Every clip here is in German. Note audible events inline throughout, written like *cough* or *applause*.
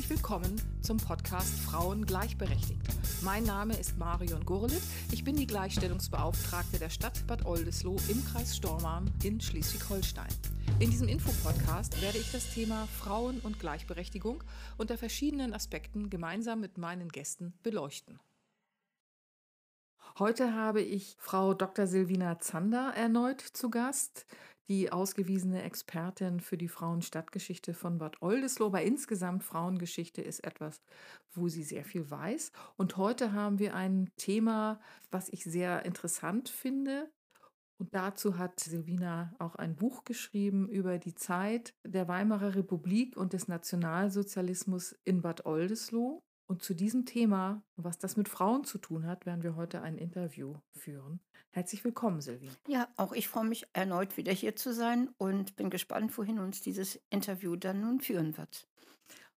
Herzlich willkommen zum Podcast Frauen gleichberechtigt. Mein Name ist Marion Gurlitt. Ich bin die Gleichstellungsbeauftragte der Stadt Bad Oldesloe im Kreis Stormarn in Schleswig-Holstein. In diesem Infopodcast werde ich das Thema Frauen und Gleichberechtigung unter verschiedenen Aspekten gemeinsam mit meinen Gästen beleuchten. Heute habe ich Frau Dr. Silvina Zander erneut zu Gast, die ausgewiesene Expertin für die Frauenstadtgeschichte von Bad Oldesloe. Aber insgesamt Frauengeschichte ist etwas, wo sie sehr viel weiß. Und heute haben wir ein Thema, was ich sehr interessant finde. Und dazu hat Silvina auch ein Buch geschrieben über die Zeit der Weimarer Republik und des Nationalsozialismus in Bad Oldesloe. Und zu diesem Thema, was das mit Frauen zu tun hat, werden wir heute ein Interview führen. Herzlich willkommen, Silvi. Ja, auch ich freue mich erneut wieder hier zu sein und bin gespannt, wohin uns dieses Interview dann nun führen wird.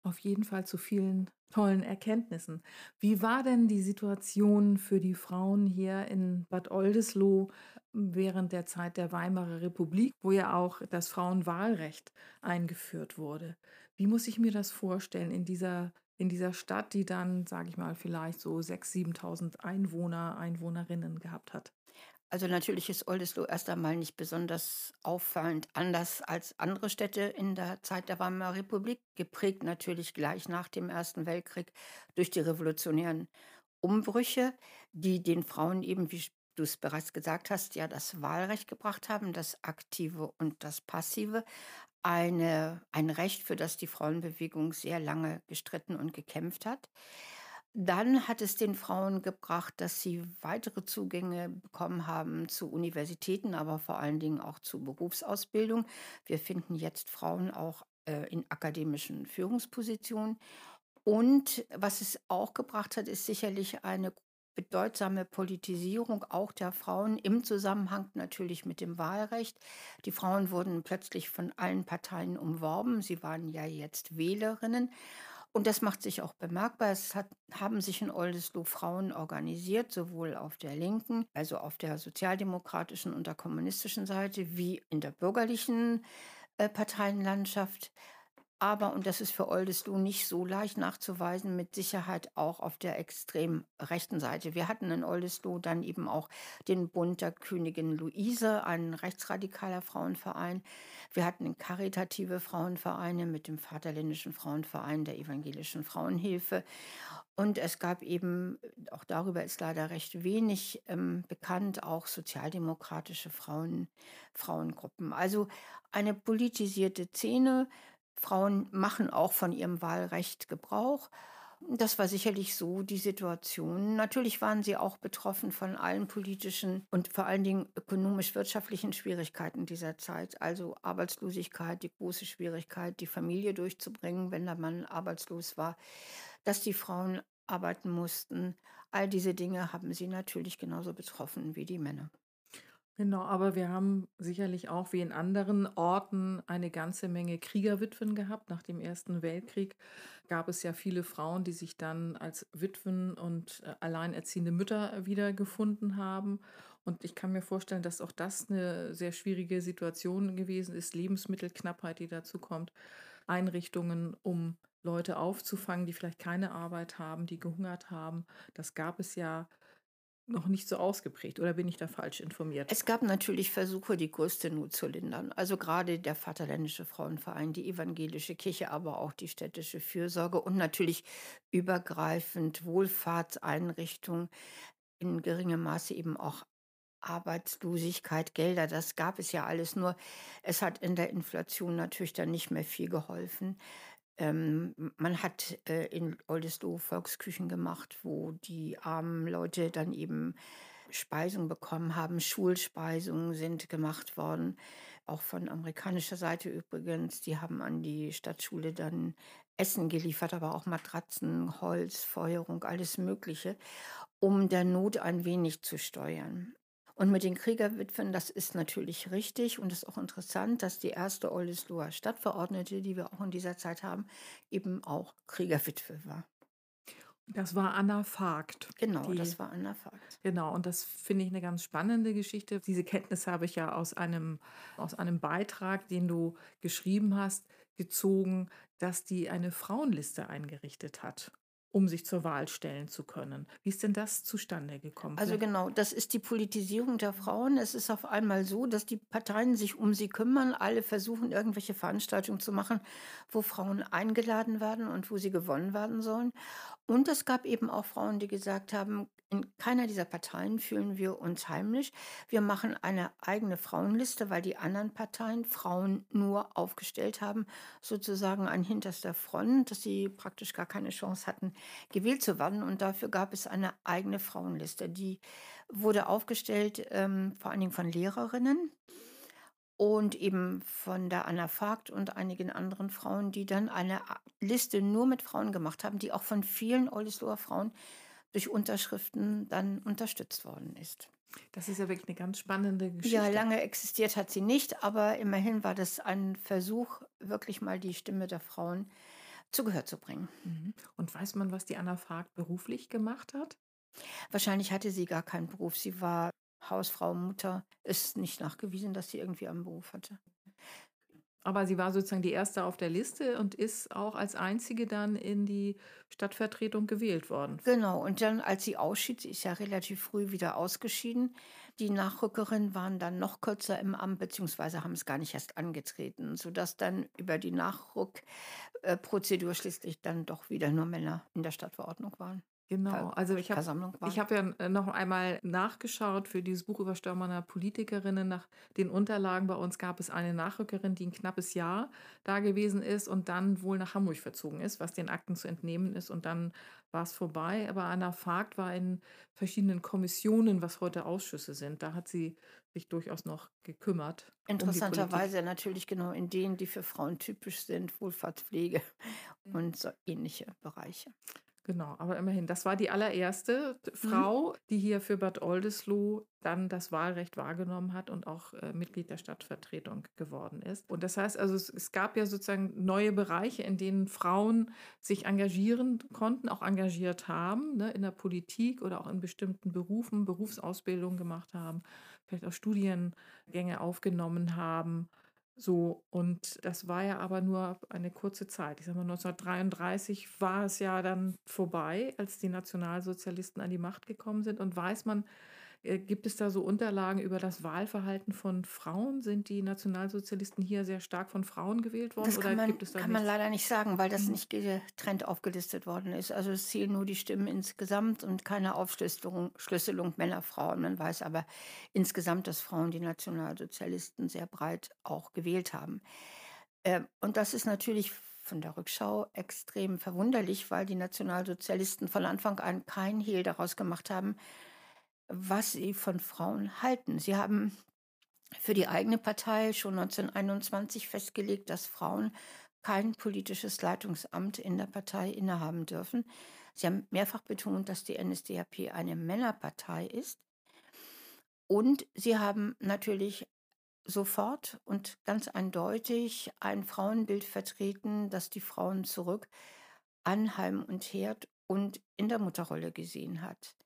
Auf jeden Fall zu vielen tollen Erkenntnissen. Wie war denn die Situation für die Frauen hier in Bad Oldesloe während der Zeit der Weimarer Republik, wo ja auch das Frauenwahlrecht eingeführt wurde? Wie muss ich mir das vorstellen in dieser in dieser Stadt, die dann, sage ich mal, vielleicht so 6.000, 7.000 Einwohner, Einwohnerinnen gehabt hat? Also natürlich ist Oldesloe erst einmal nicht besonders auffallend anders als andere Städte in der Zeit der Weimarer Republik, geprägt natürlich gleich nach dem Ersten Weltkrieg durch die revolutionären Umbrüche, die den Frauen eben, wie du es bereits gesagt hast, ja das Wahlrecht gebracht haben, das aktive und das passive eine, ein Recht, für das die Frauenbewegung sehr lange gestritten und gekämpft hat. Dann hat es den Frauen gebracht, dass sie weitere Zugänge bekommen haben zu Universitäten, aber vor allen Dingen auch zu Berufsausbildung. Wir finden jetzt Frauen auch äh, in akademischen Führungspositionen. Und was es auch gebracht hat, ist sicherlich eine bedeutsame Politisierung auch der Frauen im Zusammenhang natürlich mit dem Wahlrecht. Die Frauen wurden plötzlich von allen Parteien umworben. Sie waren ja jetzt Wählerinnen. Und das macht sich auch bemerkbar. Es hat, haben sich in Oldesloe Frauen organisiert, sowohl auf der linken, also auf der sozialdemokratischen und der kommunistischen Seite, wie in der bürgerlichen äh, Parteienlandschaft aber, und das ist für Oldesloe nicht so leicht nachzuweisen, mit Sicherheit auch auf der extrem rechten Seite. Wir hatten in Oldesloe dann eben auch den Bund der Königin Luise, ein rechtsradikaler Frauenverein. Wir hatten karitative Frauenvereine mit dem Vaterländischen Frauenverein der Evangelischen Frauenhilfe. Und es gab eben, auch darüber ist leider recht wenig ähm, bekannt, auch sozialdemokratische Frauen, Frauengruppen. Also eine politisierte Szene, Frauen machen auch von ihrem Wahlrecht Gebrauch. Das war sicherlich so die Situation. Natürlich waren sie auch betroffen von allen politischen und vor allen Dingen ökonomisch-wirtschaftlichen Schwierigkeiten dieser Zeit. Also Arbeitslosigkeit, die große Schwierigkeit, die Familie durchzubringen, wenn der Mann arbeitslos war, dass die Frauen arbeiten mussten. All diese Dinge haben sie natürlich genauso betroffen wie die Männer. Genau, aber wir haben sicherlich auch wie in anderen Orten eine ganze Menge Kriegerwitwen gehabt. Nach dem Ersten Weltkrieg gab es ja viele Frauen, die sich dann als Witwen und äh, alleinerziehende Mütter wiedergefunden haben. Und ich kann mir vorstellen, dass auch das eine sehr schwierige Situation gewesen ist. Lebensmittelknappheit, die dazu kommt, Einrichtungen, um Leute aufzufangen, die vielleicht keine Arbeit haben, die gehungert haben. Das gab es ja noch nicht so ausgeprägt oder bin ich da falsch informiert? Es gab natürlich Versuche, die größte Not zu lindern. Also gerade der Vaterländische Frauenverein, die evangelische Kirche, aber auch die städtische Fürsorge und natürlich übergreifend Wohlfahrtseinrichtungen, in geringem Maße eben auch Arbeitslosigkeit, Gelder, das gab es ja alles, nur es hat in der Inflation natürlich dann nicht mehr viel geholfen. Ähm, man hat äh, in Oldesloe Volksküchen gemacht, wo die armen Leute dann eben Speisung bekommen haben. Schulspeisungen sind gemacht worden, auch von amerikanischer Seite übrigens. Die haben an die Stadtschule dann Essen geliefert, aber auch Matratzen, Holz, Feuerung, alles Mögliche, um der Not ein wenig zu steuern. Und mit den Kriegerwitwen, das ist natürlich richtig und ist auch interessant, dass die erste Oldesloher Stadtverordnete, die wir auch in dieser Zeit haben, eben auch Kriegerwitwe war. Das war Anna Vogt, Genau, die das war Anna Vogt. genau, und das finde ich eine ganz spannende Geschichte. Diese Kenntnis habe ich ja aus einem aus einem Beitrag, den du geschrieben hast, gezogen, dass die eine Frauenliste eingerichtet hat, um sich zur Wahl stellen zu können. Wie ist denn das zustande gekommen? Also genau, das ist die Politisierung der Frauen. Es ist auf einmal so, dass die Parteien sich um sie kümmern. Alle versuchen, irgendwelche Veranstaltungen zu machen, wo Frauen eingeladen werden und wo sie gewonnen werden sollen. Und es gab eben auch Frauen, die gesagt haben, in keiner dieser Parteien fühlen wir uns heimisch. Wir machen eine eigene Frauenliste, weil die anderen Parteien Frauen nur aufgestellt haben, sozusagen an hinterster Front, dass sie praktisch gar keine Chance hatten, gewählt zu werden. Und dafür gab es eine eigene Frauenliste. Die wurde aufgestellt, ähm, vor allen Dingen von Lehrerinnen und eben von der Anna Vogt und einigen anderen Frauen, die dann eine Liste nur mit Frauen gemacht haben, die auch von vielen Oldesloher Frauen durch Unterschriften dann unterstützt worden ist. das ist ja wirklich eine ganz spannende Ja, Geschichte. lange existiert hat sie nicht, aber immerhin war das ein Versuch, wirklich mal die Stimme der Frauen zu Gehör zu bringen. Mhm. Und weiß man, was die Anna Vogt beruflich gemacht hat? Wahrscheinlich hatte sie gar keinen Beruf. Sie war Hausfrau, Mutter. Ist nicht nachgewiesen, dass sie irgendwie einen Beruf hatte. Aber sie war sozusagen die Erste auf der Liste und ist auch als Einzige dann in die Stadtvertretung gewählt worden. Genau, und dann, als sie ausschied, sie ist ja relativ früh wieder ausgeschieden. Die Nachrückerinnen waren dann noch kürzer im Amt, beziehungsweise haben es gar nicht erst angetreten, sodass dann über die Nachrückprozedur schließlich dann doch wieder nur Männer in der Stadtverordnung waren. Genau, also ich habe ich habe ja äh, noch einmal nachgeschaut für dieses Buch über Störmanner Politikerinnen. Nach den Unterlagen bei uns gab es eine Nachrückerin, die ein knappes Jahr da gewesen ist und dann wohl nach Hamburg verzogen ist, was den Akten zu entnehmen ist. Und dann war es vorbei. Aber Anna Vogt war in verschiedenen Kommissionen, was heute Ausschüsse sind. Da hat sie sich durchaus noch gekümmert um. Interessanterweise natürlich genau in denen, die für Frauen typisch sind, Wohlfahrtspflege und so ähnliche Bereiche. Genau, aber immerhin, das war die allererste Mhm. Frau, die hier für Bad Oldesloe dann das Wahlrecht wahrgenommen hat und auch äh, Mitglied der Stadtvertretung geworden ist. Und das heißt also, es, es gab ja sozusagen neue Bereiche, in denen Frauen sich engagieren konnten, auch engagiert haben, ne, in der Politik oder auch in bestimmten Berufen, Berufsausbildung gemacht haben, vielleicht auch Studiengänge aufgenommen haben. So, und das war ja aber nur eine kurze Zeit. Ich sag mal, 1933 war es ja dann vorbei, als die Nationalsozialisten an die Macht gekommen sind. Und weiß man, gibt es da so Unterlagen über das Wahlverhalten von Frauen? Sind die Nationalsozialisten hier sehr stark von Frauen gewählt worden Das kann oder man, gibt es da kann man leider nicht sagen, weil das Mhm. nicht getrennt aufgelistet worden ist. Also es zählen nur die Stimmen insgesamt und keine Aufschlüsselung Schlüsselung Männer, Frauen. Man weiß aber insgesamt, dass Frauen die Nationalsozialisten sehr breit auch gewählt haben. Ähm, und das ist natürlich von der Rückschau extrem verwunderlich, weil die Nationalsozialisten von Anfang an kein Hehl daraus gemacht haben, was sie von Frauen halten. Sie haben für die eigene Partei schon 1921 festgelegt, dass Frauen kein politisches Leitungsamt in der Partei innehaben dürfen. Sie haben mehrfach betont, dass die NSDAP eine Männerpartei ist. Und sie haben natürlich sofort und ganz eindeutig ein Frauenbild vertreten, das die Frauen zurück an Heim und Herd und in der Mutterrolle gesehen hat.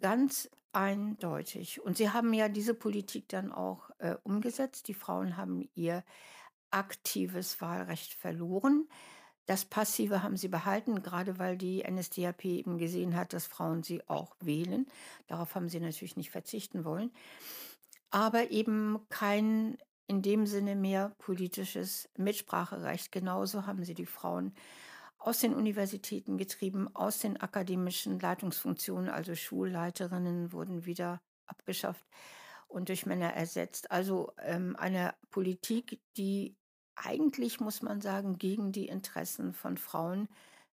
Ganz eindeutig. Und sie haben ja diese Politik dann auch äh, umgesetzt. Die Frauen haben ihr aktives Wahlrecht verloren. Das Passive haben sie behalten, gerade weil die NSDAP eben gesehen hat, dass Frauen sie auch wählen. Darauf haben sie natürlich nicht verzichten wollen. Aber eben kein in dem Sinne mehr politisches Mitspracherecht. Genauso haben sie die Frauen aus den Universitäten getrieben, aus den akademischen Leitungsfunktionen, also Schulleiterinnen wurden wieder abgeschafft und durch Männer ersetzt. Also ähm, eine Politik, die eigentlich, muss man sagen, gegen die Interessen von Frauen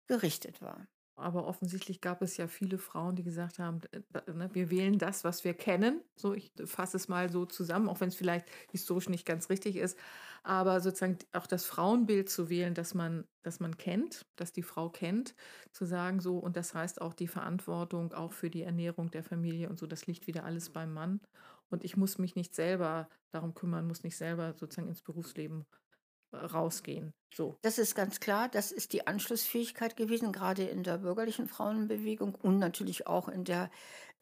gerichtet war. Aber offensichtlich gab es ja viele Frauen, die gesagt haben, äh, ne, wir wählen das, was wir kennen. So, ich fasse es mal so zusammen, auch wenn es vielleicht historisch nicht ganz richtig ist. Aber sozusagen auch das Frauenbild zu wählen, das man, das man kennt, das die Frau kennt, zu sagen so, und das heißt auch die Verantwortung auch für die Ernährung der Familie und so, das liegt wieder alles beim Mann. Und ich muss mich nicht selber darum kümmern, muss nicht selber sozusagen ins Berufsleben rausgehen. So. Das ist ganz klar. Das ist die Anschlussfähigkeit gewesen, gerade in der bürgerlichen Frauenbewegung und natürlich auch in der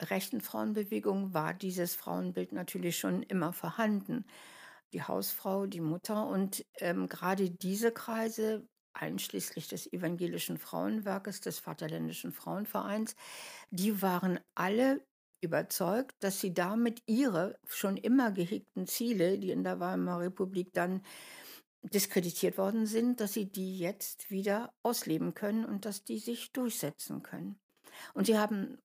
rechten Frauenbewegung war dieses Frauenbild natürlich schon immer vorhanden. Die Hausfrau, die Mutter und ähm, gerade diese Kreise, einschließlich des evangelischen Frauenwerkes, des Vaterländischen Frauenvereins, die waren alle überzeugt, dass sie damit ihre schon immer gehegten Ziele, die in der Weimarer Republik dann diskreditiert worden sind, dass sie die jetzt wieder ausleben können und dass die sich durchsetzen können. Und sie haben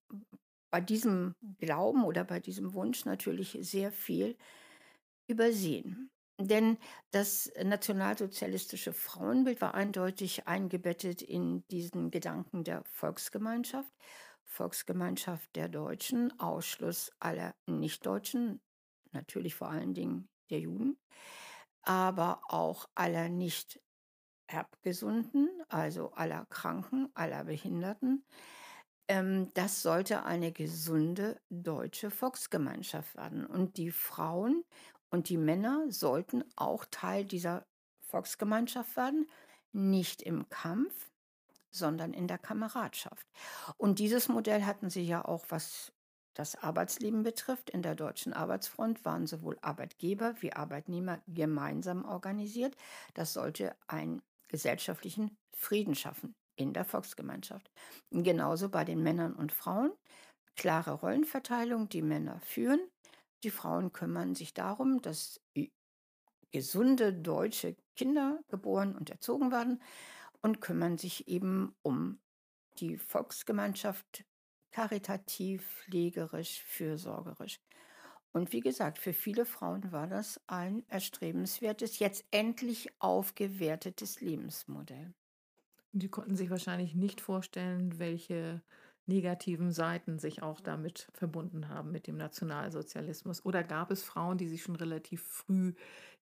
bei diesem Glauben oder bei diesem Wunsch natürlich sehr viel übersehen. Denn das nationalsozialistische Frauenbild war eindeutig eingebettet in diesen Gedanken der Volksgemeinschaft. Volksgemeinschaft der Deutschen, Ausschluss aller Nichtdeutschen, natürlich vor allen Dingen der Juden aber auch aller nicht Erbgesunden, also aller Kranken, aller Behinderten. Ähm, das sollte eine gesunde deutsche Volksgemeinschaft werden. Und die Frauen und die Männer sollten auch Teil dieser Volksgemeinschaft werden, nicht im Kampf, sondern in der Kameradschaft. Und dieses Modell hatten sie ja auch, was das Arbeitsleben betrifft, in der Deutschen Arbeitsfront waren sowohl Arbeitgeber wie Arbeitnehmer gemeinsam organisiert. Das sollte einen gesellschaftlichen Frieden schaffen in der Volksgemeinschaft. Genauso bei den Männern und Frauen. Klare Rollenverteilung, die Männer führen. Die Frauen kümmern sich darum, dass gesunde deutsche Kinder geboren und erzogen werden und kümmern sich eben um die Volksgemeinschaft karitativ, pflegerisch, fürsorgerisch. Und wie gesagt, für viele Frauen war das ein erstrebenswertes, jetzt endlich aufgewertetes Lebensmodell. Die konnten sich wahrscheinlich nicht vorstellen, welche negativen Seiten sich auch damit verbunden haben mit dem Nationalsozialismus. Oder gab es Frauen, die sich schon relativ früh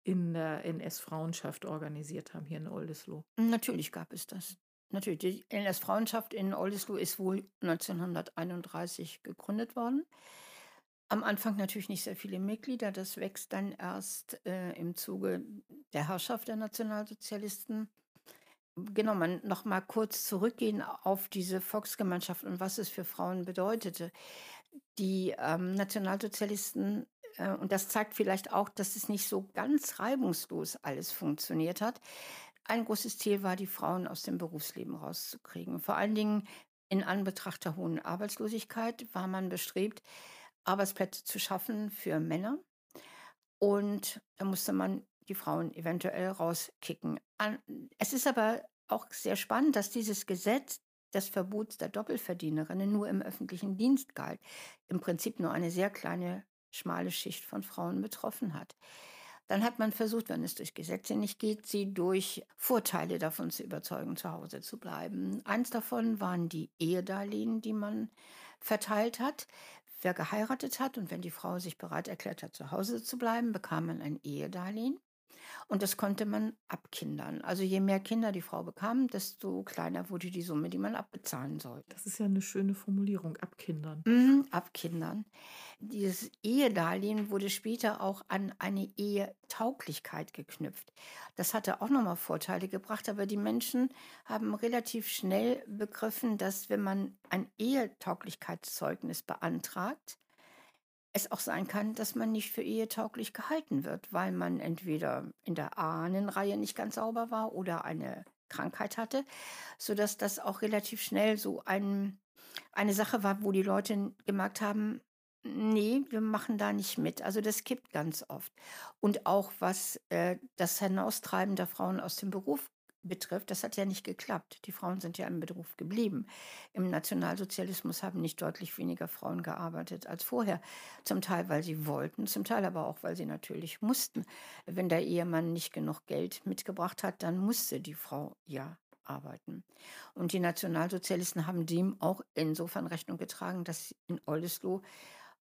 in der NS-Frauenschaft organisiert haben hier in Oldesloe? Natürlich gab es das. Natürlich, die NS-Frauenschaft in Oldesloe ist wohl 1931 gegründet worden. Am Anfang natürlich nicht sehr viele Mitglieder. Das wächst dann erst äh, im Zuge der Herrschaft der Nationalsozialisten. Genau, man noch mal kurz zurückgehen auf diese Volksgemeinschaft und was es für Frauen bedeutete. Die ähm, Nationalsozialisten äh, und das zeigt vielleicht auch, dass es nicht so ganz reibungslos alles funktioniert hat. Ein großes Ziel war, die Frauen aus dem Berufsleben rauszukriegen. Vor allen Dingen in Anbetracht der hohen Arbeitslosigkeit war man bestrebt, Arbeitsplätze zu schaffen für Männer. Und da musste man die Frauen eventuell rauskicken. Es ist aber auch sehr spannend, dass dieses Gesetz des Verbots der Doppelverdienerinnen nur im öffentlichen Dienst galt. Im Prinzip nur eine sehr kleine, schmale Schicht von Frauen betroffen hat. Dann hat man versucht, wenn es durch Gesetze nicht geht, sie durch Vorteile davon zu überzeugen, zu Hause zu bleiben. Eins davon waren die Ehedarlehen, die man verteilt hat. Wer geheiratet hat und wenn die Frau sich bereit erklärt hat, zu Hause zu bleiben, bekam man ein Ehedarlehen. Und das konnte man abkindern. Also je mehr Kinder die Frau bekam, desto kleiner wurde die Summe, die man abbezahlen sollte. Das ist ja eine schöne Formulierung, abkindern. Mhm, abkindern. Dieses Ehedarlehen wurde später auch an eine Ehetauglichkeit geknüpft. Das hatte auch nochmal Vorteile gebracht, aber die Menschen haben relativ schnell begriffen, dass wenn man ein Ehetauglichkeitszeugnis beantragt, es auch sein kann, dass man nicht für ehetauglich gehalten wird, weil man entweder in der Ahnenreihe nicht ganz sauber war oder eine Krankheit hatte, sodass das auch relativ schnell so ein, eine Sache war, wo die Leute gemerkt haben, nee, wir machen da nicht mit. Also das kippt ganz oft. Und auch was äh, das Hinaustreiben der Frauen aus dem Beruf betrifft, das hat ja nicht geklappt. Die Frauen sind ja im Beruf geblieben. Im Nationalsozialismus haben nicht deutlich weniger Frauen gearbeitet als vorher. Zum Teil, weil sie wollten, zum Teil aber auch, weil sie natürlich mussten. Wenn der Ehemann nicht genug Geld mitgebracht hat, dann musste die Frau ja arbeiten. Und die Nationalsozialisten haben dem auch insofern Rechnung getragen, dass in Oldesloe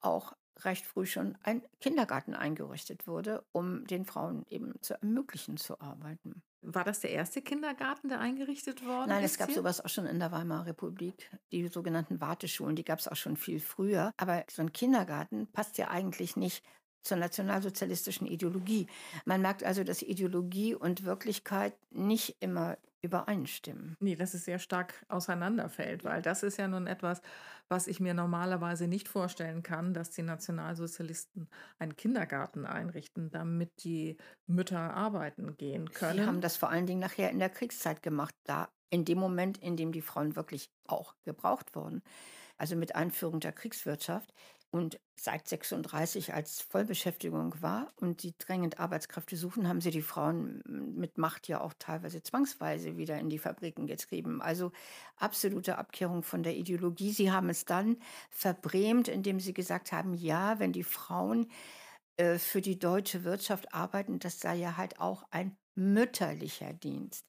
auch recht früh schon ein Kindergarten eingerichtet wurde, um den Frauen eben zu ermöglichen zu arbeiten. War das der erste Kindergarten, der eingerichtet worden Nein, ist? es gab hier? sowas auch schon in der Weimarer Republik. Die sogenannten Warteschulen, die gab es auch schon viel früher. Aber so ein Kindergarten passt ja eigentlich nicht zur nationalsozialistischen Ideologie. Man merkt also, dass Ideologie und Wirklichkeit nicht immer übereinstimmen. Nee, dass es sehr stark auseinanderfällt, weil das ist ja nun etwas, was ich mir normalerweise nicht vorstellen kann, dass die Nationalsozialisten einen Kindergarten einrichten, damit die Mütter arbeiten gehen können. Sie haben das vor allen Dingen nachher in der Kriegszeit gemacht, da in dem Moment, in dem die Frauen wirklich auch gebraucht wurden. Also mit Einführung der Kriegswirtschaft und seit 36 als Vollbeschäftigung war und die drängend Arbeitskräfte suchen, haben sie die Frauen mit Macht ja auch teilweise zwangsweise wieder in die Fabriken getrieben. Also absolute Abkehrung von der Ideologie. Sie haben es dann verbrämt, indem sie gesagt haben, ja, wenn die Frauen äh, für die deutsche Wirtschaft arbeiten, das sei ja halt auch ein mütterlicher Dienst.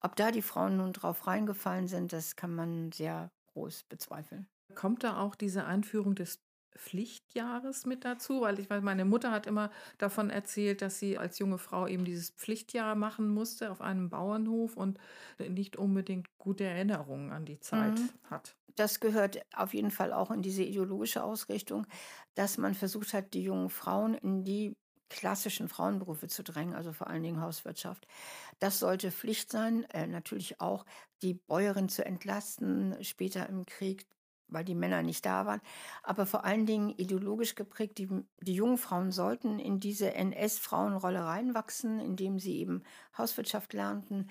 Ob da die Frauen nun drauf reingefallen sind, das kann man sehr groß bezweifeln. Kommt da auch diese Einführung des Pflichtjahres mit dazu? Weil ich weiß, meine Mutter hat immer davon erzählt, dass sie als junge Frau eben dieses Pflichtjahr machen musste auf einem Bauernhof und nicht unbedingt gute Erinnerungen an die Zeit mhm. hat. Das gehört auf jeden Fall auch in diese ideologische Ausrichtung, dass man versucht hat, die jungen Frauen in die klassischen Frauenberufe zu drängen, also vor allen Dingen Hauswirtschaft. Das sollte Pflicht sein, äh, natürlich auch die Bäuerin zu entlasten, später im Krieg weil die Männer nicht da waren, aber vor allen Dingen ideologisch geprägt. Die, die jungen Frauen sollten in diese NS-Frauenrolle reinwachsen, indem sie eben Hauswirtschaft lernten,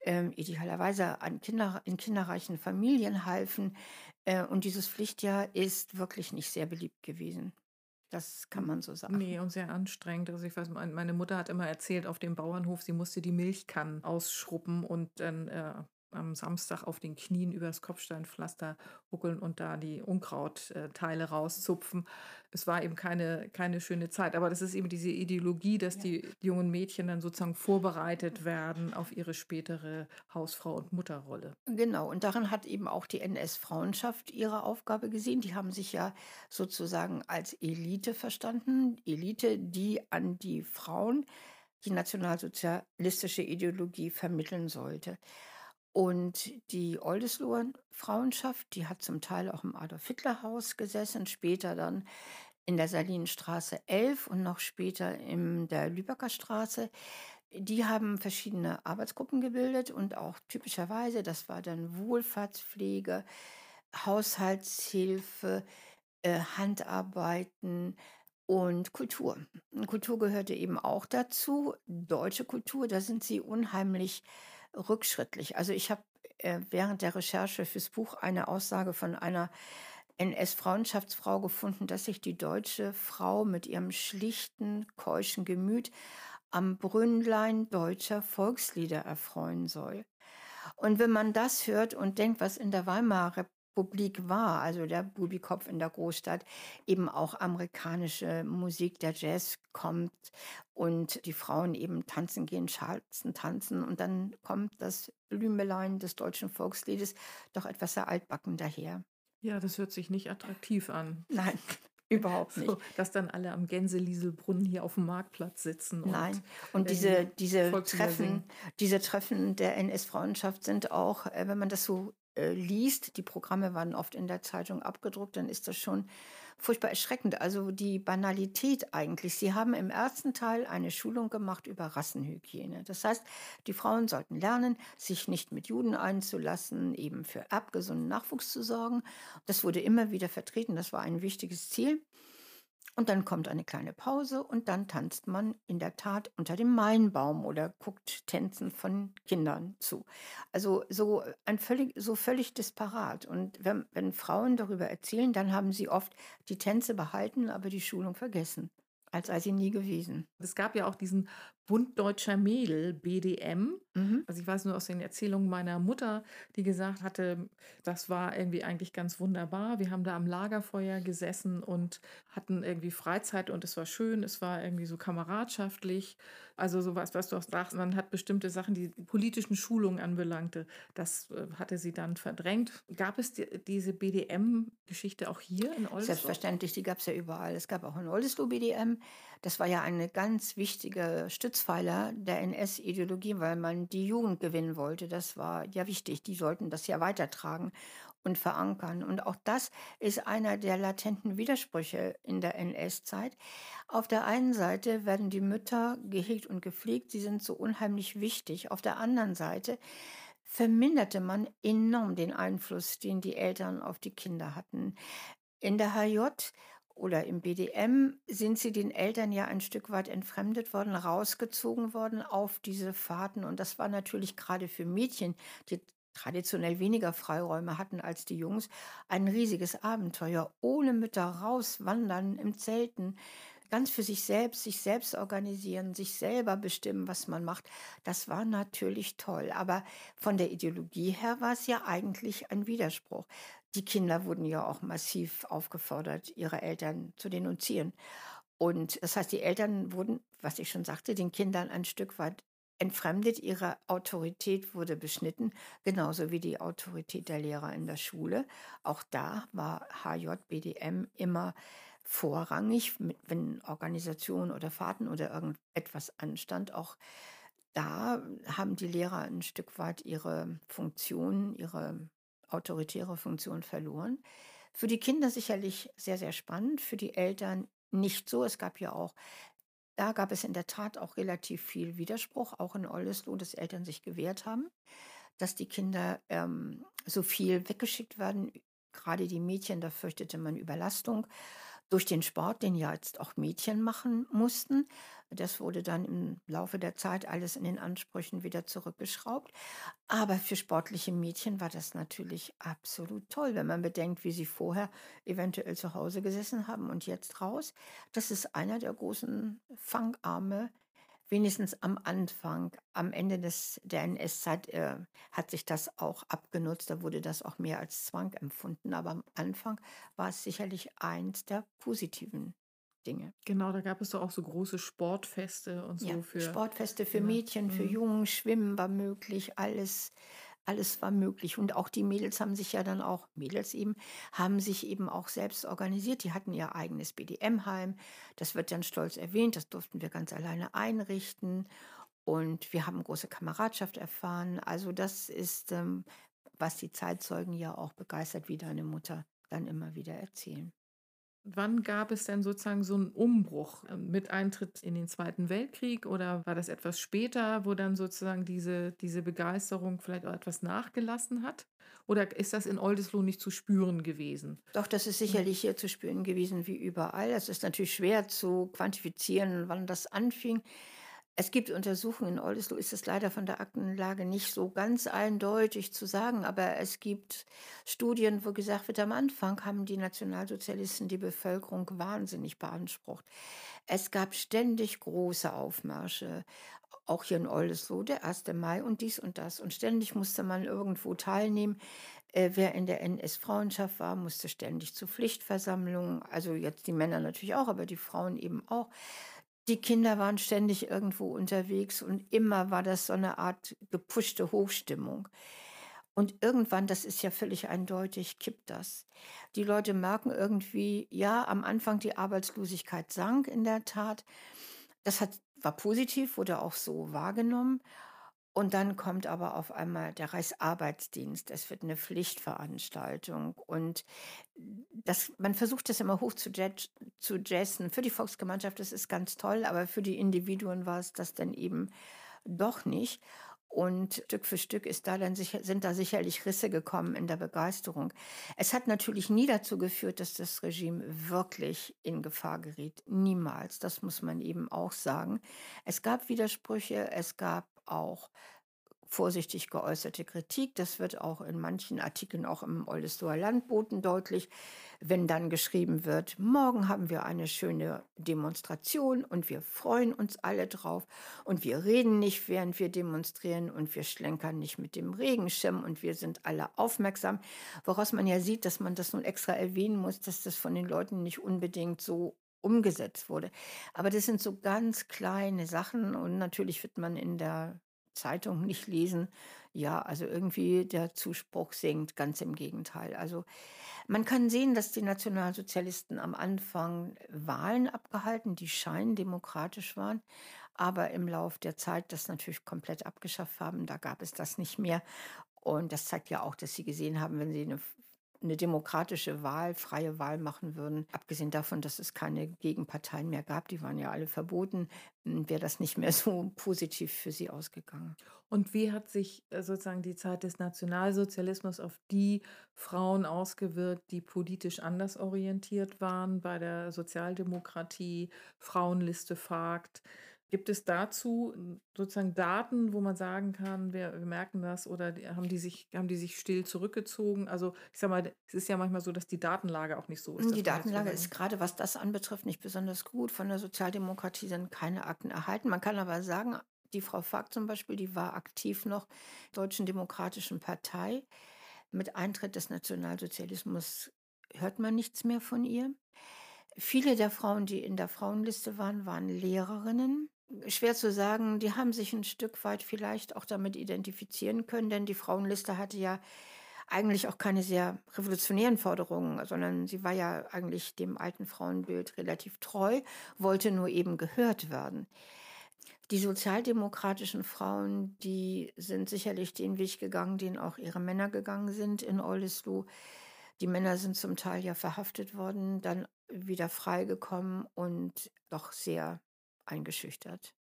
äh, idealerweise an Kinder, in kinderreichen Familien halfen. Äh, und dieses Pflichtjahr ist wirklich nicht sehr beliebt gewesen. Das kann man so sagen. Nee, und sehr anstrengend. Also ich weiß, meine Mutter hat immer erzählt, auf dem Bauernhof, sie musste die Milchkannen ausschruppen und dann äh, am Samstag auf den Knien übers Kopfsteinpflaster ruckeln und da die Unkrautteile rauszupfen. Es war eben keine, keine schöne Zeit. Aber das ist eben diese Ideologie, dass ja. die jungen Mädchen dann sozusagen vorbereitet werden auf ihre spätere Hausfrau- und Mutterrolle. Genau, und darin hat eben auch die NS-Frauenschaft ihre Aufgabe gesehen. Die haben sich ja sozusagen als Elite verstanden. Elite, die an die Frauen die nationalsozialistische Ideologie vermitteln sollte. Und die Oldesloher Frauenschaft, die hat zum Teil auch im Adolf-Hitler-Haus gesessen, später dann in der Salinenstraße 11 und noch später in der Lübecker Straße. Die haben verschiedene Arbeitsgruppen gebildet und auch typischerweise, das war dann Wohlfahrtspflege, Haushaltshilfe, äh, Handarbeiten und Kultur. Kultur gehörte eben auch dazu. Deutsche Kultur, da sind sie unheimlich rückschrittlich. Also ich habe äh, während der Recherche fürs Buch eine Aussage von einer NS-Frauenschaftsfrau gefunden, dass sich die deutsche Frau mit ihrem schlichten, keuschen Gemüt am Brünnlein deutscher Volkslieder erfreuen soll. Und wenn man das hört und denkt, was in der Weimarer Republik war, also der Bubikopf in der Großstadt, eben auch amerikanische Musik, der Jazz kommt und die Frauen eben tanzen gehen, schalzen, tanzen und dann kommt das Blümelein des deutschen Volksliedes doch etwas sehr altbacken daher. Ja, das hört sich nicht attraktiv an. Nein, *laughs* überhaupt nicht. So, dass dann alle am Gänselieselbrunnen hier auf dem Marktplatz sitzen. Nein, und diese, diese Treffen, diese Treffen der NS-Frauenschaft sind auch, äh, wenn man das so äh, liest, die Programme waren oft in der Zeitung abgedruckt, dann ist das schon furchtbar erschreckend. Also die Banalität eigentlich. Sie haben im ersten Teil eine Schulung gemacht über Rassenhygiene. Das heißt, die Frauen sollten lernen, sich nicht mit Juden einzulassen, eben für erbgesunden Nachwuchs zu sorgen. Das wurde immer wieder vertreten. Das war ein wichtiges Ziel. Und dann kommt eine kleine Pause und dann tanzt man in der Tat unter dem Mainbaum oder guckt Tänzen von Kindern zu. Also so ein völlig, so völlig disparat. Und wenn, wenn Frauen darüber erzählen, dann haben sie oft die Tänze behalten, aber die Schulung vergessen als sei sie nie gewesen. Es gab ja auch diesen Bund Deutscher Mädel, BDM. Mhm. Also ich weiß nur aus den Erzählungen meiner Mutter, die gesagt hatte, das war irgendwie eigentlich ganz wunderbar. Wir haben da am Lagerfeuer gesessen und hatten irgendwie Freizeit und es war schön, es war irgendwie so kameradschaftlich. Also sowas, was du auch sagst, man hat bestimmte Sachen, die politischen Schulungen anbelangte, das äh, hatte sie dann verdrängt. Gab es die, diese BDM-Geschichte auch hier in Oldesloe? Selbstverständlich, die gab es ja überall. Es gab auch in Oldesloe BDM. Das war ja eine ganz wichtige Stütze Stützpfeiler der NS-Ideologie, weil man die Jugend gewinnen wollte. Das war ja wichtig. Die sollten das ja weitertragen und verankern. Und auch das ist einer der latenten Widersprüche in der NS-Zeit. Auf der einen Seite werden die Mütter gehegt und gepflegt, sie sind so unheimlich wichtig. Auf der anderen Seite verminderte man enorm den Einfluss, den die Eltern auf die Kinder hatten. In der HJ oder im BDM sind sie den Eltern ja ein Stück weit entfremdet worden, rausgezogen worden auf diese Fahrten. Und das war natürlich gerade für Mädchen, die traditionell weniger Freiräume hatten als die Jungs, ein riesiges Abenteuer. Ohne Mütter rauswandern im Zelten, ganz für sich selbst, sich selbst organisieren, sich selber bestimmen, was man macht. Das war natürlich toll. Aber von der Ideologie her war es ja eigentlich ein Widerspruch. Die Kinder wurden ja auch massiv aufgefordert, ihre Eltern zu denunzieren. Und das heißt, die Eltern wurden, was ich schon sagte, den Kindern ein Stück weit entfremdet, ihre Autorität wurde beschnitten, genauso wie die Autorität der Lehrer in der Schule. Auch da war HJBDM immer vorrangig, wenn Organisation oder Fahrten oder irgendetwas anstand. Auch da haben die Lehrer ein Stück weit ihre Funktion, ihre autoritäre Funktion verloren. Für die Kinder sicherlich sehr, sehr spannend, für die Eltern nicht so. Es gab ja auch da gab es in der Tat auch relativ viel Widerspruch, auch in Oldesloe, dass Eltern sich gewehrt haben, dass die Kinder ähm, so viel weggeschickt werden. Gerade die Mädchen, da fürchtete man Überlastung durch den Sport, den ja jetzt auch Mädchen machen mussten. Das wurde dann im Laufe der Zeit alles in den Ansprüchen wieder zurückgeschraubt. Aber für sportliche Mädchen war das natürlich absolut toll, wenn man bedenkt, wie sie vorher eventuell zu Hause gesessen haben und jetzt raus. Das ist einer der großen Fangarme wenigstens am Anfang, am Ende des, der NS-Zeit äh, hat sich das auch abgenutzt, da wurde das auch mehr als Zwang empfunden, aber am Anfang war es sicherlich eins der positiven Dinge. Genau, da gab es doch auch so große Sportfeste und so Ja, für, Sportfeste für genau. Mädchen, für Mhm. Jungen, Schwimmen war möglich, alles, alles war möglich. Und auch die Mädels haben sich ja dann auch, Mädels eben, haben sich eben auch selbst organisiert. Die hatten ihr eigenes BDM-Heim. Das wird dann stolz erwähnt. Das durften wir ganz alleine einrichten. Und wir haben große Kameradschaft erfahren. Also das ist, ähm, was die Zeitzeugen ja auch begeistert, wie deine Mutter dann immer wieder erzählen. Wann gab es denn sozusagen so einen Umbruch ähm, mit Eintritt in den Zweiten Weltkrieg oder war das etwas später, wo dann sozusagen diese, diese Begeisterung vielleicht auch etwas nachgelassen hat? Oder ist das in Oldesloe nicht zu spüren gewesen? Doch, das ist sicherlich hier zu spüren gewesen wie überall. Es ist natürlich schwer zu quantifizieren, wann das anfing. Es gibt Untersuchungen, in Oldesloe ist es leider von der Aktenlage nicht so ganz eindeutig zu sagen, aber es gibt Studien, wo gesagt wird, am Anfang haben die Nationalsozialisten die Bevölkerung wahnsinnig beansprucht. Es gab ständig große Aufmärsche, auch hier in Oldesloe, der 1. Mai und dies und das. Und ständig musste man irgendwo teilnehmen. Äh, wer in der NS-Frauenschaft war, musste ständig zu Pflichtversammlungen. Also jetzt die Männer natürlich auch, aber die Frauen eben auch. Die Kinder waren ständig irgendwo unterwegs und immer war das so eine Art gepushte Hochstimmung. Und irgendwann, das ist ja völlig eindeutig, kippt das. Die Leute merken irgendwie, ja, am Anfang die Arbeitslosigkeit sank in der Tat. Das hat, war positiv, wurde auch so wahrgenommen. Und dann kommt aber auf einmal der Reichsarbeitsdienst. Es wird eine Pflichtveranstaltung. Und das, man versucht das immer hoch zu, jet, zu jessen. Für die Volksgemeinschaft das ist ganz toll, aber für die Individuen war es das dann eben doch nicht. Und Stück für Stück ist da dann sicher, sind da sicherlich Risse gekommen in der Begeisterung. Es hat natürlich nie dazu geführt, dass das Regime wirklich in Gefahr geriet. Niemals. Das muss man eben auch sagen. Es gab Widersprüche, es gab auch vorsichtig geäußerte Kritik. Das wird auch in manchen Artikeln, auch im Oldesloer Landboten deutlich, wenn dann geschrieben wird, morgen haben wir eine schöne Demonstration und wir freuen uns alle drauf und wir reden nicht, während wir demonstrieren und wir schlenkern nicht mit dem Regenschirm und wir sind alle aufmerksam, woraus man ja sieht, dass man das nun extra erwähnen muss, dass das von den Leuten nicht unbedingt so umgesetzt wurde. Aber das sind so ganz kleine Sachen und natürlich wird man in der Zeitung nicht lesen. Ja, also irgendwie der Zuspruch sinkt, ganz im Gegenteil. Also man kann sehen, dass die Nationalsozialisten am Anfang Wahlen abgehalten, die scheinen demokratisch waren. aber im Lauf der Zeit das natürlich komplett abgeschafft haben. Da gab es das nicht mehr. Und das zeigt ja auch, dass sie gesehen haben, wenn sie eine eine demokratische Wahl, freie Wahl machen würden, abgesehen davon, dass es keine Gegenparteien mehr gab, die waren ja alle verboten, hm, wäre das nicht mehr *laughs* so positiv für sie ausgegangen. Und wie hat sich äh, sozusagen die Zeit des Nationalsozialismus auf die Frauen ausgewirkt, die politisch anders orientiert waren bei der Sozialdemokratie, Frauenliste Fagt? Gibt es dazu hm, sozusagen Daten, wo man sagen kann, wir, wir merken das oder haben die sich, haben die sich still zurückgezogen? Also ich sag mal, es ist ja manchmal so, dass die Datenlage auch nicht so ist. Die Datenlage ist gerade, was das anbetrifft, nicht besonders gut. Von der Sozialdemokratie sind keine Akten erhalten. Man kann aber sagen, die Frau Fack zum Beispiel, die war aktiv noch Deutschen Demokratischen Partei. Mit Eintritt des Nationalsozialismus hört man nichts mehr von ihr. Viele der Frauen, die in der Frauenliste waren, waren Lehrerinnen schwer zu sagen. Die haben sich ein Stück weit vielleicht auch damit identifizieren können, denn die Frauenliste hatte ja eigentlich auch keine sehr revolutionären Forderungen, sondern sie war ja eigentlich dem alten Frauenbild relativ treu, wollte nur eben gehört werden. Die sozialdemokratischen Frauen, die sind sicherlich den Weg gegangen, den auch ihre Männer gegangen sind in Oldesloe. Die Männer sind zum Teil ja verhaftet worden, dann wieder freigekommen und doch sehr eingeschüchtert.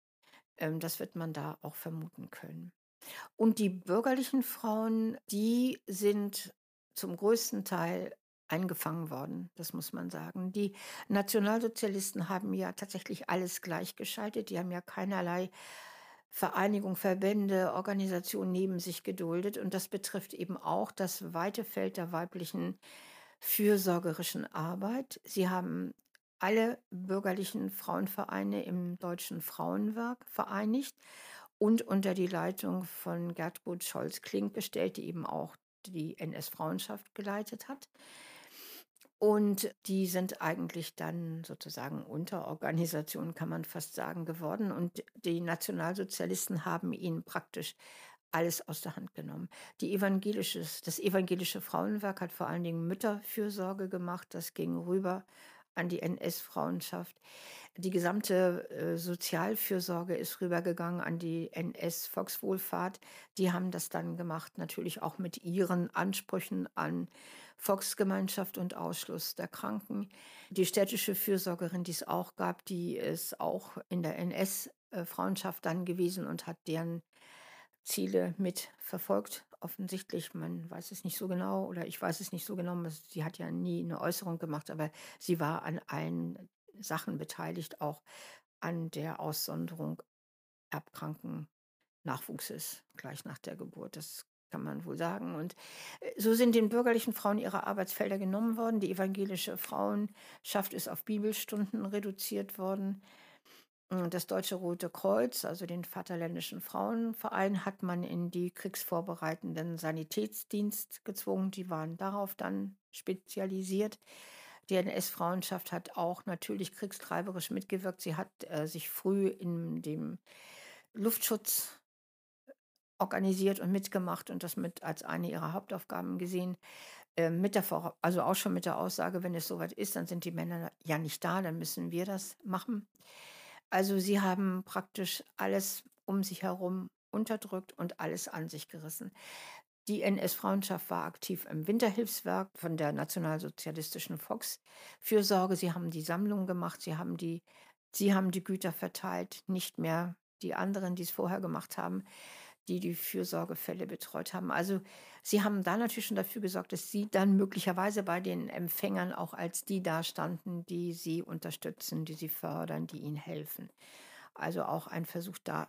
Ähm, das wird man da auch vermuten können. Und die bürgerlichen Frauen, die sind zum größten Teil eingefangen worden, das muss man sagen. Die Nationalsozialisten haben ja tatsächlich alles gleichgeschaltet. Die haben ja keinerlei Vereinigung, Verbände, Organisationen neben sich geduldet. Und das betrifft eben auch das weite Feld der weiblichen fürsorgerischen Arbeit. Sie haben alle bürgerlichen Frauenvereine im Deutschen Frauenwerk vereinigt und unter die Leitung von Gertrud Scholz-Klink gestellt, die eben auch die NS-Frauenschaft geleitet hat. Und die sind eigentlich dann sozusagen Unterorganisationen, kann man fast sagen, geworden. Und die Nationalsozialisten haben ihnen praktisch alles aus der Hand genommen. Die evangelisches, das evangelische Frauenwerk hat vor allen Dingen Mütterfürsorge gemacht. Das ging rüber an die NS-Frauenschaft. Die gesamte äh, Sozialfürsorge ist rübergegangen an die NS-Volkswohlfahrt. Die haben das dann gemacht, natürlich auch mit ihren Ansprüchen an Volksgemeinschaft und Ausschluss der Kranken. Die städtische Fürsorgerin, die es auch gab, die ist auch in der NS-Frauenschaft dann gewesen und hat deren Ziele mit verfolgt. Offensichtlich, man weiß es nicht so genau oder ich weiß es nicht so genau. Sie hat ja nie eine Äußerung gemacht, aber sie war an allen Sachen beteiligt, auch an der Aussonderung erbkranken Nachwuchses gleich nach der Geburt. Das kann man wohl sagen. Und äh, so sind den bürgerlichen Frauen ihre Arbeitsfelder genommen worden. Die evangelische Frauenschaft ist auf Bibelstunden reduziert worden. Hm, das Deutsche Rote Kreuz, also den Vaterländischen Frauenverein, hat man in die kriegsvorbereitenden Sanitätsdienst gezwungen. Die waren darauf dann spezialisiert. Die NS-Frauenschaft hat auch natürlich kriegstreiberisch mitgewirkt. Sie hat äh, sich früh in dem Luftschutz organisiert und mitgemacht und das mit als eine ihrer Hauptaufgaben gesehen. Äh, mit der, also auch schon mit der Aussage, wenn es soweit ist, dann sind die Männer ja nicht da, dann müssen wir das machen. Also sie haben praktisch alles um sich herum unterdrückt und alles an sich gerissen. Die NS-Frauenschaft war aktiv im Winterhilfswerk von der nationalsozialistischen Volksfürsorge. Sie haben die Sammlung gemacht, sie haben die, sie haben die Güter verteilt, nicht mehr die anderen, die es vorher gemacht haben die die Fürsorgefälle betreut haben. Also sie haben da natürlich schon dafür gesorgt, dass sie dann möglicherweise bei den Empfängern auch als die dastanden, die sie unterstützen, die sie fördern, die ihnen helfen. Also auch ein Versuch da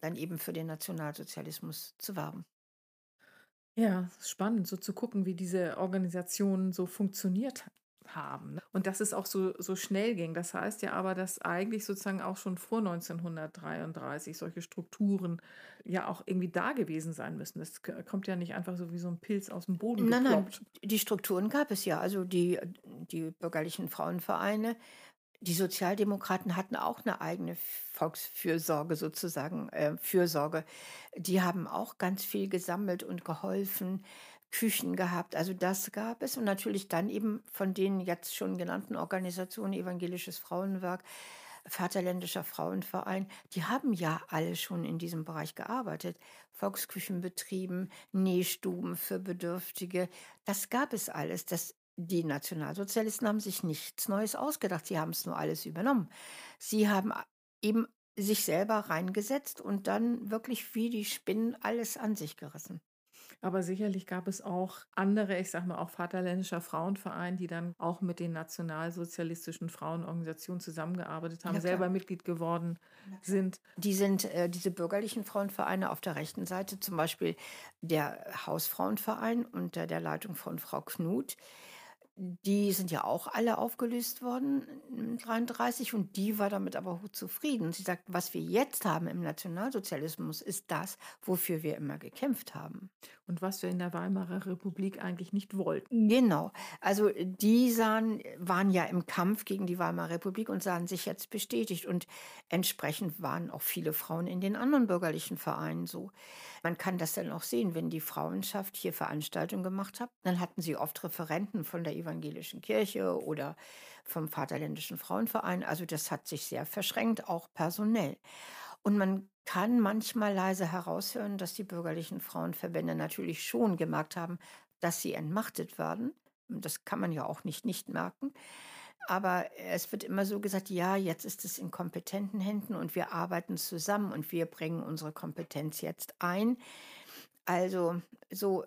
dann eben für den Nationalsozialismus zu werben. Ja, spannend, so zu gucken, wie diese Organisation so funktioniert haben. Ne? Und dass es auch so, so schnell ging. Das heißt ja aber, dass eigentlich sozusagen auch schon vor 1933 solche Strukturen ja auch irgendwie da gewesen sein müssen. Das kommt ja nicht einfach so wie so ein Pilz aus dem Boden Nein, nein, die Strukturen gab es ja. Also die, die bürgerlichen Frauenvereine, die Sozialdemokraten hatten auch eine eigene Volksfürsorge sozusagen, äh, Fürsorge. Die haben auch ganz viel gesammelt und geholfen. Küchen gehabt. Also das gab es und natürlich dann eben von den jetzt schon genannten Organisationen Evangelisches Frauenwerk, Vaterländischer Frauenverein, die haben ja alle schon in diesem Bereich gearbeitet. Volksküchen betrieben, Nähstuben für Bedürftige. Das gab es alles. Das, die Nationalsozialisten haben sich nichts Neues ausgedacht. Sie haben es nur alles übernommen. Sie haben eben sich selber reingesetzt und dann wirklich wie die Spinnen alles an sich gerissen. Aber sicherlich gab es auch andere, ich sage mal auch Vaterländischer Frauenverein, die dann auch mit den nationalsozialistischen Frauenorganisationen zusammengearbeitet haben, selber Mitglied geworden sind. Die sind äh, diese bürgerlichen Frauenvereine auf der rechten Seite, zum Beispiel der Hausfrauenverein unter der Leitung von Frau Knut. Die sind ja auch alle aufgelöst worden in 33 und die war damit aber hochzufrieden. Sie sagt, was wir jetzt haben im Nationalsozialismus, ist das, wofür wir immer gekämpft haben. Und was wir in der Weimarer Republik eigentlich nicht wollten. Genau. Also die sahen, waren ja im Kampf gegen die Weimarer Republik und sahen sich jetzt bestätigt. Und entsprechend waren auch viele Frauen in den anderen bürgerlichen Vereinen so. Man kann das dann auch sehen, wenn die Frauenschaft hier Veranstaltungen gemacht hat, dann hatten sie oft Referenten von der evangelischen Kirche oder vom Vaterländischen Frauenverein. Also das hat sich sehr verschränkt, auch personell. Und man kann manchmal leise heraushören, dass die bürgerlichen Frauenverbände natürlich schon gemerkt haben, dass sie entmachtet werden. Das kann man ja auch nicht nicht merken. Aber es wird immer so gesagt, ja, jetzt ist es in kompetenten Händen und wir arbeiten zusammen und wir bringen unsere Kompetenz jetzt ein. Also so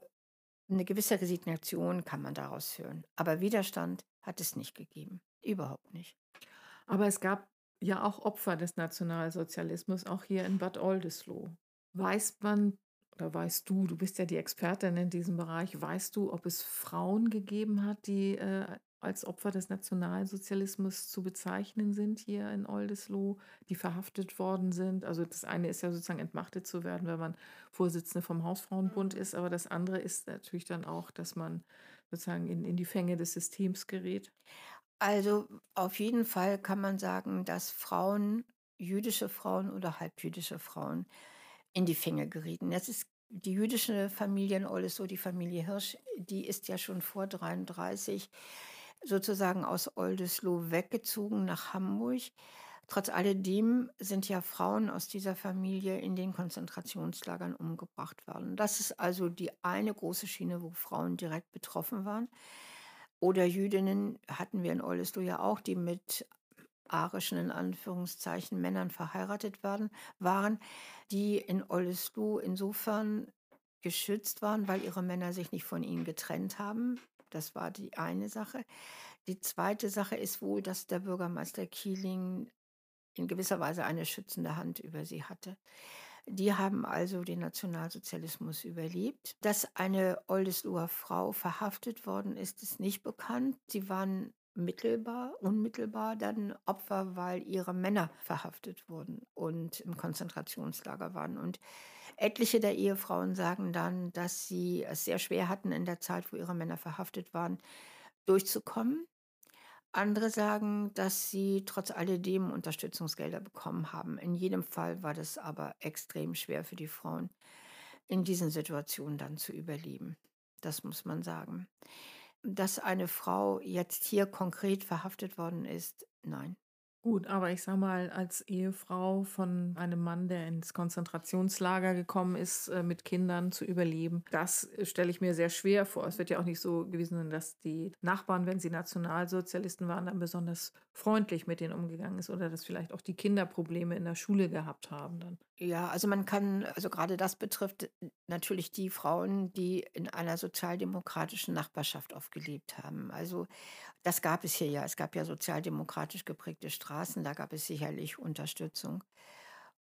eine gewisse Resignation kann man daraus hören. Aber Widerstand hat es nicht gegeben. Überhaupt nicht. Aber es gab ja auch Opfer des Nationalsozialismus, auch hier in Bad Oldesloe. Weiß man oder weißt du, du bist ja die Expertin in diesem Bereich, weißt du, ob es Frauen gegeben hat, die äh, als Opfer des Nationalsozialismus zu bezeichnen sind hier in Oldesloe, die verhaftet worden sind? Also das eine ist ja sozusagen entmachtet zu werden, wenn man Vorsitzende vom Hausfrauenbund ist, aber das andere ist natürlich dann auch, dass man sozusagen in, in die Fänge des Systems gerät. Also auf jeden Fall kann man sagen, dass Frauen, jüdische Frauen oder halbjüdische Frauen in die Fänge gerieten. Das ist die jüdische Familie in Oldesloe, die Familie Hirsch, die ist ja schon vor 33 sozusagen aus Oldesloe weggezogen nach Hamburg. Trotz alledem sind ja Frauen aus dieser Familie in den Konzentrationslagern umgebracht worden. Das ist also die eine große Schiene, wo Frauen direkt betroffen waren. Oder Jüdinnen hatten wir in Oldesloe ja auch, die mit arischen in Anführungszeichen Männern verheiratet werden, waren, die in Oldesloe insofern geschützt waren, weil ihre Männer sich nicht von ihnen getrennt haben. Das war die eine Sache. Die zweite Sache ist wohl, dass der Bürgermeister Kieling in gewisser Weise eine schützende Hand über sie hatte. Die haben also den Nationalsozialismus überlebt. Dass eine Oldesloher Frau verhaftet worden ist, ist nicht bekannt. Sie waren mittelbar, unmittelbar dann Opfer, weil ihre Männer verhaftet wurden und im Konzentrationslager waren. Und etliche der Ehefrauen sagen dann, dass sie es sehr schwer hatten in der Zeit, wo ihre Männer verhaftet waren, durchzukommen. Andere sagen, dass sie trotz alledem Unterstützungsgelder bekommen haben. In jedem Fall war das aber extrem schwer für die Frauen, in diesen Situationen dann zu überleben. Das muss man sagen. Dass eine Frau jetzt hier konkret verhaftet worden ist, nein. Gut, aber ich sag mal, als Ehefrau von einem Mann, der ins Konzentrationslager gekommen ist, äh, mit Kindern zu überleben, das äh, stelle ich mir sehr schwer vor. Es wird ja auch nicht so gewesen sein, dass die Nachbarn, wenn sie Nationalsozialisten waren, dann besonders freundlich mit denen umgegangen ist oder dass vielleicht auch die Kinder Probleme in der Schule gehabt haben dann. Ja, also man kann, also gerade das betrifft natürlich die Frauen, die in einer sozialdemokratischen Nachbarschaft oft gelebt haben. Also das gab es hier ja. Es gab ja sozialdemokratisch geprägte Straßen, da gab es sicherlich Unterstützung.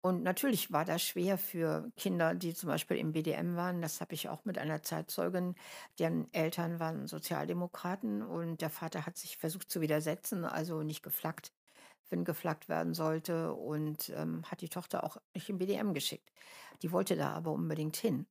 Und natürlich war das schwer für Kinder, die zum Beispiel im BDM waren. Das habe ich auch mit einer Zeitzeugin, deren Eltern waren Sozialdemokraten und der Vater hat sich versucht zu widersetzen, also nicht geflaggt, wenn geflaggt werden sollte und ähm, hat die Tochter auch nicht im BDM geschickt. Die wollte da aber unbedingt hin.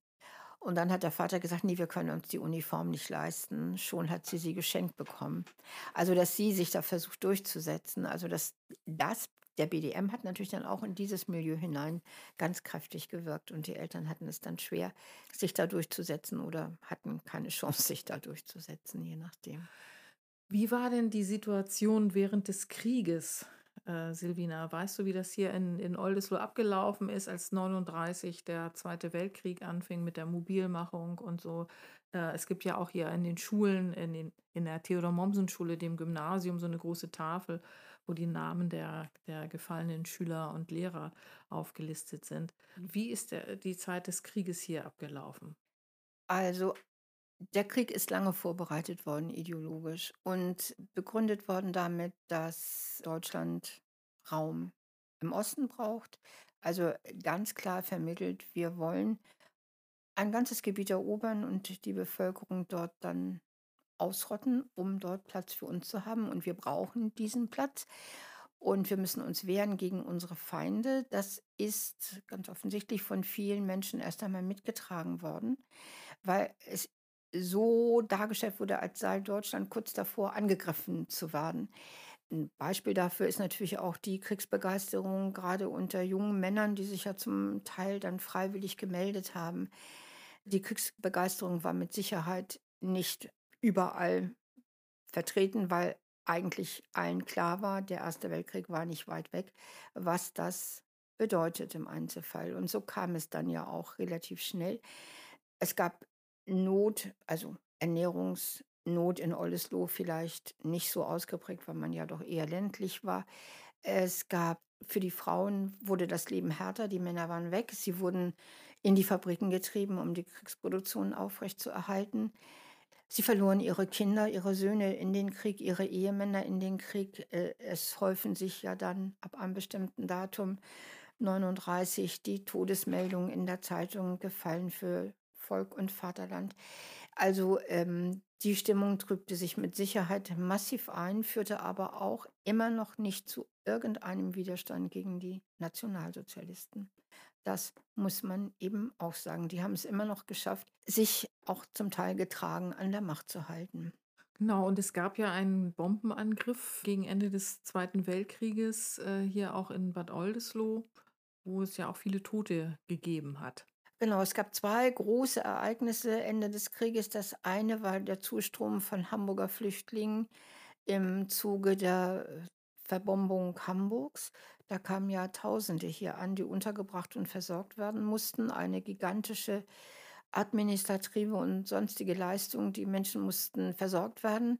Und dann hat der Vater gesagt, nee, wir können uns die Uniform nicht leisten. Schon hat sie sie geschenkt bekommen. Also, dass sie sich da versucht durchzusetzen. Also, dass das, der BDM hat natürlich dann auch in dieses Milieu hinein ganz kräftig gewirkt. Und die Eltern hatten es dann schwer, sich da durchzusetzen oder hatten keine Chance, sich da durchzusetzen, je nachdem. Wie war denn die Situation während des Krieges? Äh, Silvina, weißt du, wie das hier in, in Oldesloe abgelaufen ist, als 39 der Zweite Weltkrieg anfing mit der Mobilmachung und so? Äh, es gibt ja auch hier in den Schulen, in, den, in der Theodor-Mommsen-Schule, dem Gymnasium, so eine große Tafel, wo die Namen der, der gefallenen Schüler und Lehrer aufgelistet sind. Wie ist der, die Zeit des Krieges hier abgelaufen? Also der Krieg ist lange vorbereitet worden, ideologisch, und begründet worden damit, dass Deutschland Raum im Osten braucht. Also ganz klar vermittelt, wir wollen ein ganzes Gebiet erobern und die Bevölkerung dort dann ausrotten, um dort Platz für uns zu haben. Und wir brauchen diesen Platz. Und wir müssen uns wehren gegen unsere Feinde. Das ist ganz offensichtlich von vielen Menschen erst einmal mitgetragen worden, weil es so dargestellt wurde, als sei Deutschland kurz davor, angegriffen zu werden. Ein Beispiel dafür ist natürlich auch die Kriegsbegeisterung, gerade unter jungen Männern, die sich ja zum Teil dann freiwillig gemeldet haben. Die Kriegsbegeisterung war mit Sicherheit nicht überall vertreten, weil eigentlich allen klar war, der Erste Weltkrieg war nicht weit weg, was das bedeutet im Einzelfall. Und so kam es dann ja auch relativ schnell. Es gab Not, also Ernährungsnot in Oldesloe vielleicht nicht so ausgeprägt, weil man ja doch eher ländlich war. Es gab für die Frauen wurde das Leben härter, die Männer waren weg, sie wurden in die Fabriken getrieben, um die Kriegsproduktion aufrechtzuerhalten. Sie verloren ihre Kinder, ihre Söhne in den Krieg, ihre Ehemänner in den Krieg. Äh, es häufen sich ja dann ab einem bestimmten Datum 39 die Todesmeldungen in der Zeitung gefallen für Volk und Vaterland. Also ähm, die Stimmung trübte sich mit Sicherheit massiv ein, führte aber auch immer noch nicht zu irgendeinem Widerstand gegen die Nationalsozialisten. Das muss man eben auch sagen. Die haben es immer noch geschafft, sich auch zum Teil getragen an der Macht zu halten. Genau, und es gab ja einen Bombenangriff gegen Ende des Zweiten Weltkrieges äh, hier auch in Bad Oldesloe, wo es ja auch viele Tote gegeben hat. Genau, es gab zwei große Ereignisse Ende des Krieges. Das eine war der Zustrom von Hamburger Flüchtlingen im Zuge der äh, Verbombung Hamburgs. Da kamen ja Tausende hier an, die untergebracht und versorgt werden mussten. Eine gigantische administrative und sonstige Leistung. Die Menschen mussten versorgt werden.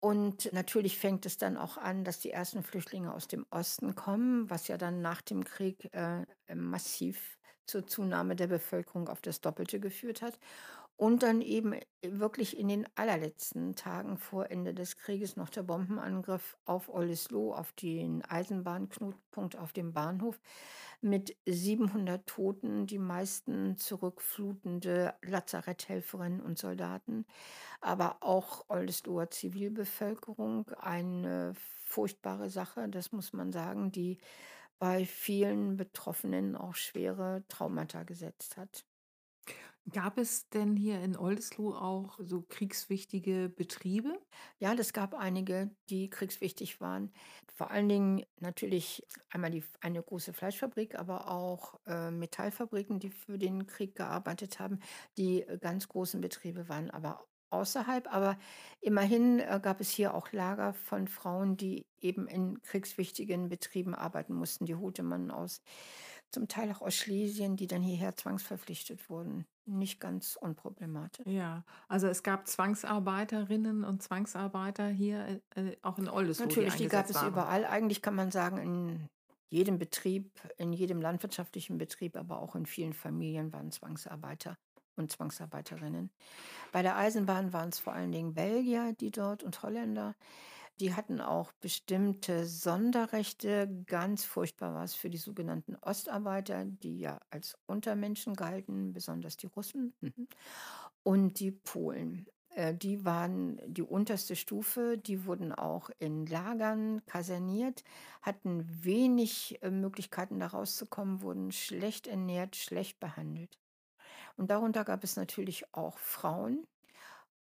Und natürlich fängt es dann auch an, dass die ersten Flüchtlinge aus dem Osten kommen, was ja dann nach dem Krieg äh, massiv zur Zunahme der Bevölkerung auf das Doppelte geführt hat. Und dann eben äh, wirklich in den allerletzten Tagen vor Ende des Krieges noch der Bombenangriff auf Oldesloe, auf den Eisenbahnknotenpunkt auf dem Bahnhof mit 700 Toten, die meisten zurückflutende Lazaretthelferinnen und Soldaten, aber auch Oldesloer Zivilbevölkerung. Eine furchtbare Sache, das muss man sagen, die bei vielen Betroffenen auch schwere Traumata gesetzt hat. Gab es denn hier in Oldesloe auch so kriegswichtige Betriebe? Ja, das gab einige, die kriegswichtig waren. Vor allen Dingen natürlich einmal die, eine große Fleischfabrik, aber auch äh, Metallfabriken, die für den Krieg gearbeitet haben. Die äh, ganz großen Betriebe waren aber außerhalb, aber immerhin äh, gab es hier auch Lager von Frauen, die eben in kriegswichtigen Betrieben arbeiten mussten. Die holte man aus, zum Teil auch aus Schlesien, die dann hierher zwangsverpflichtet wurden. Nicht ganz unproblematisch. Ja, also es gab Zwangsarbeiterinnen und Zwangsarbeiter hier äh, auch in Oldesloe. Natürlich, die, die gab es waren. überall. Eigentlich kann man sagen, in jedem Betrieb, in jedem landwirtschaftlichen Betrieb, aber auch in vielen Familien waren Zwangsarbeiter und Zwangsarbeiterinnen. Bei der Eisenbahn waren es vor allen Dingen Belgier, die dort und Holländer. Die hatten auch bestimmte Sonderrechte. Ganz furchtbar war es für die sogenannten Ostarbeiter, die ja als Untermenschen galten, besonders die Russen mhm. und die Polen. Äh, die waren die unterste Stufe, die wurden auch in Lagern kaserniert, hatten wenig äh, Möglichkeiten da rauszukommen, wurden schlecht ernährt, schlecht behandelt. Und darunter gab es natürlich auch Frauen.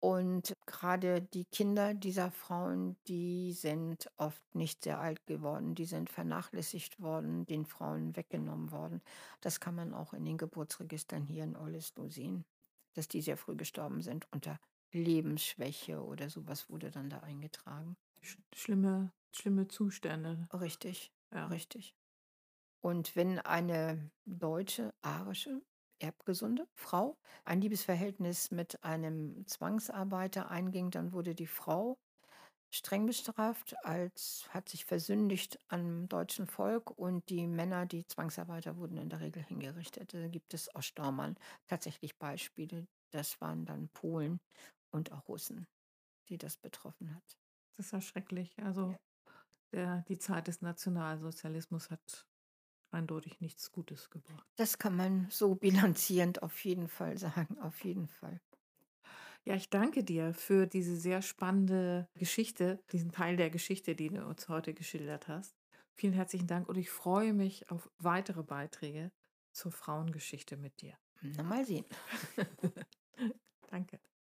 Und gerade die Kinder dieser Frauen, die sind oft nicht sehr alt geworden, die sind vernachlässigt worden, den Frauen weggenommen worden. Das kann man auch in den Geburtsregistern hier in Oldesloe sehen, dass die sehr früh gestorben sind unter Lebensschwäche oder sowas wurde dann da eingetragen. Sch schlimme schlimme Zustände. Richtig, Ja. richtig. Und wenn eine deutsche, arische, erbgesunde Frau ein Liebesverhältnis mit einem Zwangsarbeiter einging, dann wurde die Frau streng bestraft, als hat sich versündigt am deutschen Volk und die Männer, die Zwangsarbeiter, wurden in der Regel hingerichtet. Da gibt es aus Staumann tatsächlich Beispiele. Das waren dann Polen und auch Russen, die das betroffen hat. Das ist ja schrecklich. Also, Ja. der die Zeit des Nationalsozialismus hat eindeutig nichts Gutes gebracht. Das kann man so bilanzierend auf jeden Fall sagen, auf jeden Fall. Ja, ich danke dir für diese sehr spannende Geschichte, diesen Teil der Geschichte, die du uns heute geschildert hast. Vielen herzlichen Dank und ich freue mich auf weitere Beiträge zur Frauengeschichte mit dir. Na, mal sehen. *laughs* Danke.